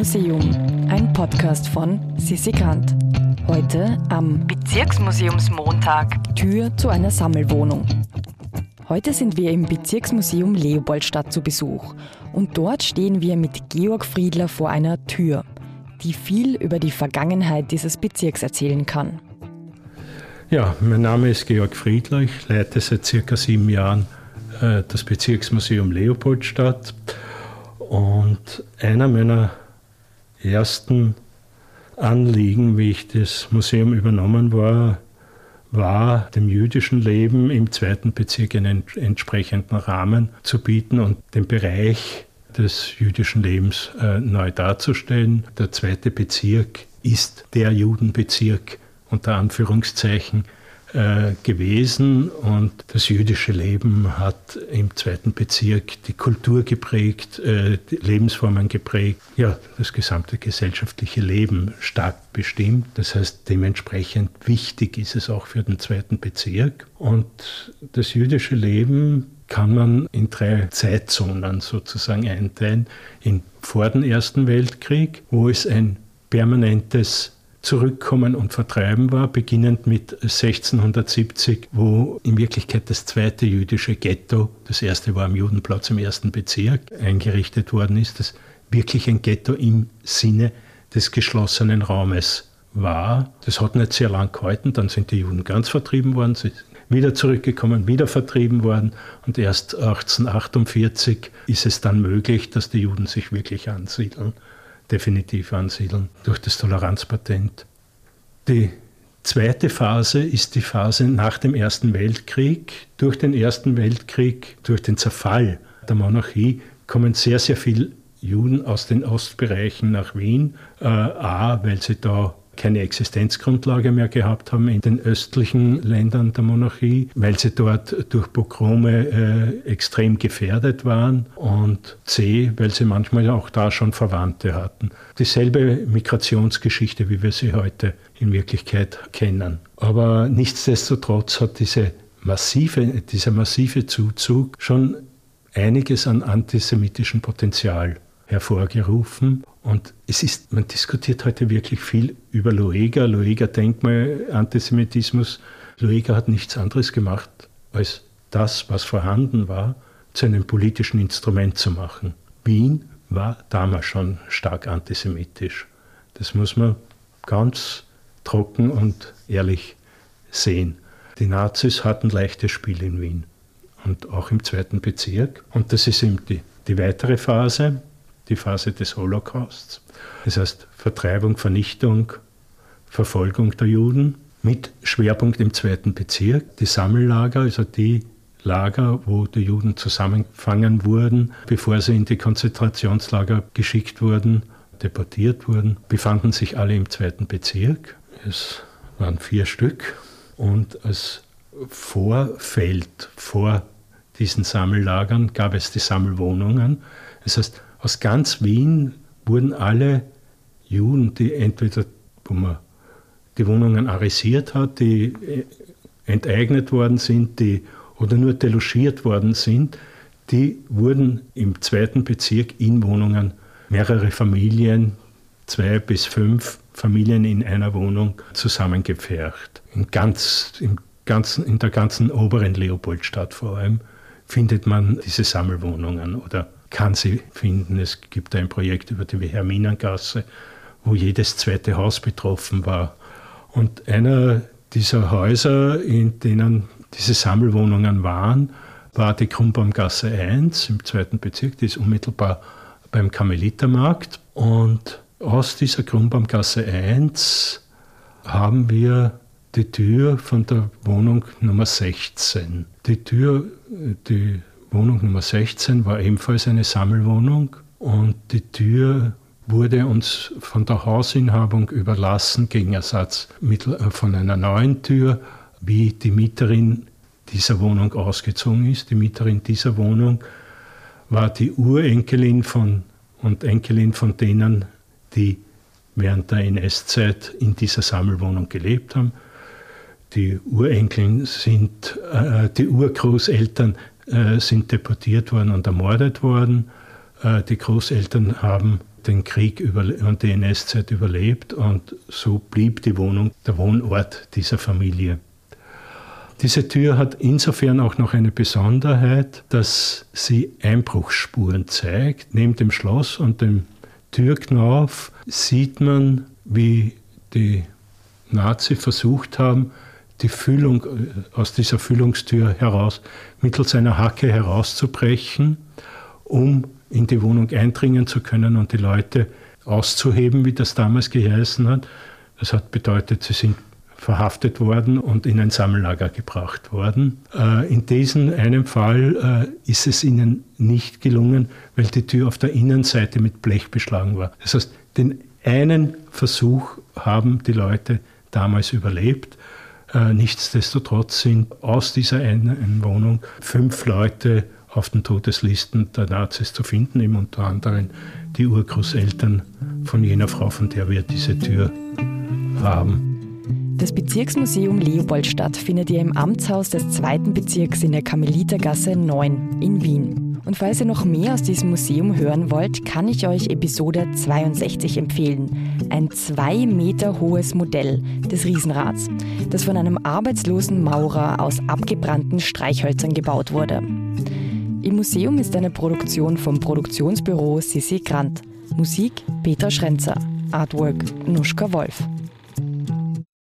Museum, ein Podcast von Sissi Grant. Heute am Bezirksmuseumsmontag. Tür zu einer Sammelwohnung. Heute sind wir im Bezirksmuseum Leopoldstadt zu Besuch und dort stehen wir mit Georg Friedler vor einer Tür, die viel über die Vergangenheit dieses Bezirks erzählen kann. Ja, mein Name ist Georg Friedler. Ich leite seit circa sieben Jahren äh, das Bezirksmuseum Leopoldstadt. Und einer meiner ersten Anliegen, wie ich das Museum übernommen war, war, dem jüdischen Leben im zweiten Bezirk einen entsprechenden Rahmen zu bieten und den Bereich des jüdischen Lebens äh, neu darzustellen. Der zweite Bezirk ist der Judenbezirk unter Anführungszeichen äh, gewesen und das jüdische Leben hat im zweiten Bezirk die Kultur geprägt, äh, die Lebensformen geprägt, ja, das gesamte gesellschaftliche Leben stark bestimmt. Das heißt, dementsprechend wichtig ist es auch für den zweiten Bezirk. Und das jüdische Leben kann man in drei Zeitzonen sozusagen einteilen. In vor dem Ersten Weltkrieg, wo es ein permanentes Zurückkommen und Vertreiben war, beginnend mit 1670, wo in Wirklichkeit das zweite jüdische Ghetto, das erste war am Judenplatz im ersten Bezirk, eingerichtet worden ist, das wirklich ein Ghetto im Sinne des geschlossenen Raumes war. Das hat nicht sehr lang gehalten, dann sind die Juden ganz vertrieben worden, sie sind wieder zurückgekommen, wieder vertrieben worden und erst 1848 ist es dann möglich, dass die Juden sich wirklich ansiedeln definitiv ansiedeln durch das Toleranzpatent. Die zweite Phase ist die Phase nach dem Ersten Weltkrieg. Durch den Ersten Weltkrieg, durch den Zerfall der Monarchie kommen sehr, sehr viele Juden aus den Ostbereichen nach Wien. Äh, A, weil sie da keine Existenzgrundlage mehr gehabt haben in den östlichen Ländern der Monarchie, weil sie dort durch Pogrome äh, extrem gefährdet waren und C, weil sie manchmal auch da schon Verwandte hatten. Dieselbe Migrationsgeschichte, wie wir sie heute in Wirklichkeit kennen. Aber nichtsdestotrotz hat diese massive, dieser massive Zuzug schon einiges an antisemitischem Potenzial hervorgerufen. Und es ist, man diskutiert heute wirklich viel über Loega, Loega-Denkmal, Antisemitismus. Loega hat nichts anderes gemacht, als das, was vorhanden war, zu einem politischen Instrument zu machen. Wien war damals schon stark antisemitisch. Das muss man ganz trocken und ehrlich sehen. Die Nazis hatten leichtes Spiel in Wien und auch im zweiten Bezirk. Und das ist eben die, die weitere Phase die Phase des Holocausts. Das heißt Vertreibung, Vernichtung, Verfolgung der Juden mit Schwerpunkt im zweiten Bezirk, die Sammellager, also die Lager, wo die Juden zusammengefangen wurden, bevor sie in die Konzentrationslager geschickt wurden, deportiert wurden, befanden sich alle im zweiten Bezirk. Es waren vier Stück und als Vorfeld vor diesen Sammellagern gab es die Sammelwohnungen. Das heißt, aus ganz Wien wurden alle Juden, die entweder, wo man die Wohnungen arisiert hat, die äh, enteignet worden sind, die oder nur delogiert worden sind, die wurden im zweiten Bezirk in Wohnungen mehrere Familien, zwei bis fünf Familien in einer Wohnung zusammengepfercht. In, ganz, im ganzen, in der ganzen oberen Leopoldstadt vor allem findet man diese Sammelwohnungen oder kann sie finden. Es gibt ein Projekt über die Herminengasse, wo jedes zweite Haus betroffen war. Und einer dieser Häuser, in denen diese Sammelwohnungen waren, war die Krummbaumgasse 1 im zweiten Bezirk, die ist unmittelbar beim Karmelitermarkt. Und aus dieser Krummbaumgasse 1 haben wir die Tür von der Wohnung Nummer 16. Die Tür, die Wohnung Nummer 16 war ebenfalls eine Sammelwohnung und die Tür wurde uns von der Hausinhabung überlassen gegen Ersatz äh, von einer neuen Tür, wie die Mieterin dieser Wohnung ausgezogen ist. Die Mieterin dieser Wohnung war die Urenkelin von und Enkelin von denen, die während der NS-Zeit in dieser Sammelwohnung gelebt haben. Die Urenkeln sind, äh, die Urgroßeltern äh, sind deportiert worden und ermordet worden. Äh, die Großeltern haben den Krieg und die NS-Zeit überlebt und so blieb die Wohnung der Wohnort dieser Familie. Diese Tür hat insofern auch noch eine Besonderheit, dass sie Einbruchsspuren zeigt. Neben dem Schloss und dem Türknauf sieht man, wie die Nazi versucht haben, die Füllung aus dieser Füllungstür heraus mittels einer Hacke herauszubrechen, um in die Wohnung eindringen zu können und die Leute auszuheben, wie das damals geheißen hat. Das hat bedeutet, sie sind verhaftet worden und in ein Sammellager gebracht worden. Äh, in diesem einen Fall äh, ist es ihnen nicht gelungen, weil die Tür auf der Innenseite mit Blech beschlagen war. Das heißt, den einen Versuch haben die Leute damals überlebt. Äh, nichtsdestotrotz sind aus dieser einen Wohnung fünf Leute auf den Todeslisten der Nazis zu finden, eben unter anderem die Urgroßeltern von jener Frau, von der wir diese Tür haben. Das Bezirksmuseum Leopoldstadt findet ihr im Amtshaus des zweiten Bezirks in der Karmelitergasse 9 in Wien. Und falls ihr noch mehr aus diesem Museum hören wollt, kann ich euch Episode 62 empfehlen. Ein zwei Meter hohes Modell des Riesenrads, das von einem arbeitslosen Maurer aus abgebrannten Streichhölzern gebaut wurde. Im Museum ist eine Produktion vom Produktionsbüro Sissi Grant. Musik Peter Schrenzer. Artwork Nuschka Wolf.